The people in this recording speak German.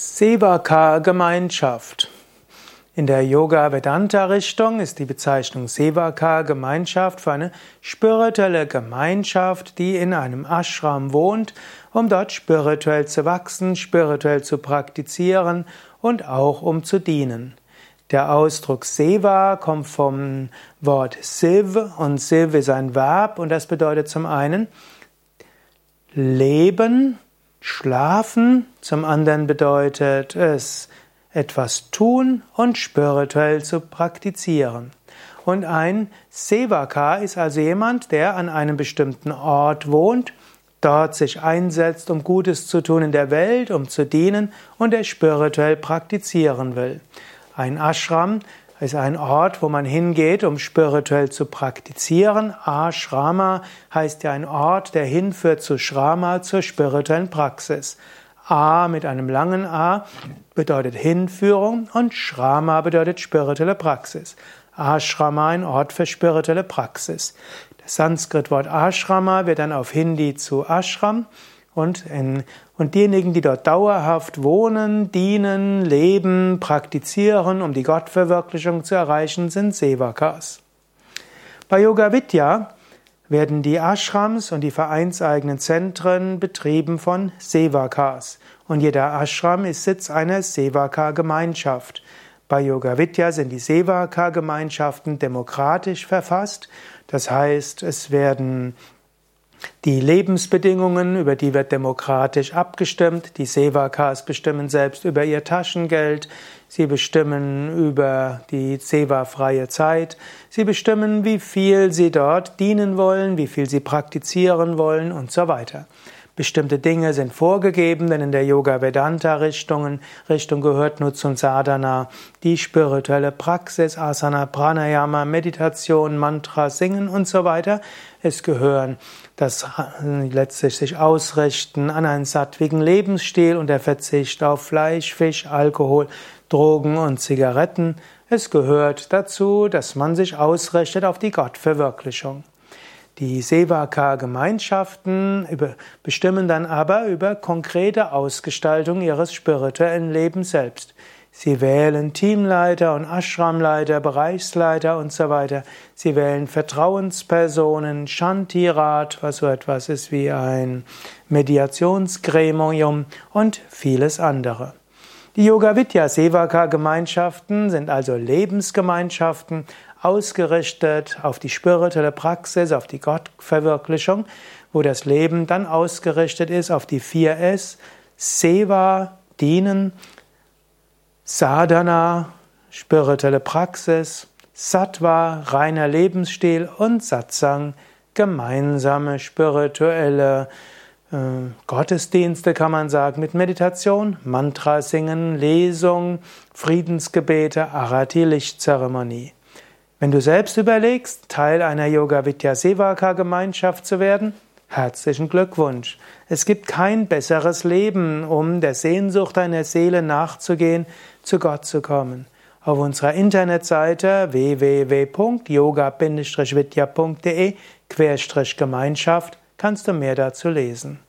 Sevaka-Gemeinschaft. In der Yoga-Vedanta-Richtung ist die Bezeichnung Sevaka-Gemeinschaft für eine spirituelle Gemeinschaft, die in einem Ashram wohnt, um dort spirituell zu wachsen, spirituell zu praktizieren und auch um zu dienen. Der Ausdruck Seva kommt vom Wort Siv und Siv ist ein Verb und das bedeutet zum einen Leben, Schlafen, zum anderen bedeutet es etwas tun und spirituell zu praktizieren. Und ein Sevaka ist also jemand, der an einem bestimmten Ort wohnt, dort sich einsetzt, um Gutes zu tun in der Welt, um zu dienen und der spirituell praktizieren will. Ein Ashram ist ein Ort, wo man hingeht, um spirituell zu praktizieren. Ashrama heißt ja ein Ort, der hinführt zu Shrama, zur spirituellen Praxis. A mit einem langen A bedeutet Hinführung und Shrama bedeutet spirituelle Praxis. Ashrama ein Ort für spirituelle Praxis. Das Sanskrit-Wort Ashrama wird dann auf Hindi zu Ashram und, in, und diejenigen, die dort dauerhaft wohnen, dienen, leben, praktizieren, um die Gottverwirklichung zu erreichen, sind Sevakas. Bei Yoga Vidya werden die Ashrams und die vereinseigenen Zentren betrieben von Sevakas. Und jeder Ashram ist Sitz einer Sevaka-Gemeinschaft. Bei Yoga Vidya sind die Sevaka-Gemeinschaften demokratisch verfasst. Das heißt, es werden die Lebensbedingungen, über die wird demokratisch abgestimmt. Die Sevakas bestimmen selbst über ihr Taschengeld. Sie bestimmen über die Seva-freie Zeit. Sie bestimmen, wie viel sie dort dienen wollen, wie viel sie praktizieren wollen und so weiter. Bestimmte Dinge sind vorgegeben, denn in der Yoga-Vedanta-Richtung Richtung gehört nur zum Sadhana die spirituelle Praxis, Asana, Pranayama, Meditation, Mantra, Singen und so weiter. Es gehören das letztlich sich ausrichten an einen sattwigen Lebensstil und der Verzicht auf Fleisch, Fisch, Alkohol, Drogen und Zigaretten. Es gehört dazu, dass man sich ausrichtet auf die Gottverwirklichung. Die Sevaka-Gemeinschaften bestimmen dann aber über konkrete Ausgestaltung ihres spirituellen Lebens selbst. Sie wählen Teamleiter und Ashramleiter, Bereichsleiter und so weiter. Sie wählen Vertrauenspersonen, Shantirat, was so etwas ist wie ein Mediationsgremium und vieles andere. Die Yoga Vidya Sevaka Gemeinschaften sind also Lebensgemeinschaften, ausgerichtet auf die spirituelle Praxis, auf die Gottverwirklichung, wo das Leben dann ausgerichtet ist auf die vier S, Seva, Dienen, Sadhana, spirituelle Praxis, Sattva, reiner Lebensstil und Satsang, gemeinsame spirituelle Gottesdienste, kann man sagen, mit Meditation, Mantra singen, Lesung, Friedensgebete, Arati, Lichtzeremonie. Wenn du selbst überlegst, Teil einer Yoga Vidya Sevaka Gemeinschaft zu werden, herzlichen Glückwunsch. Es gibt kein besseres Leben, um der Sehnsucht deiner Seele nachzugehen, zu Gott zu kommen. Auf unserer Internetseite www.yoga-vidya.de Gemeinschaft kannst du mehr dazu lesen.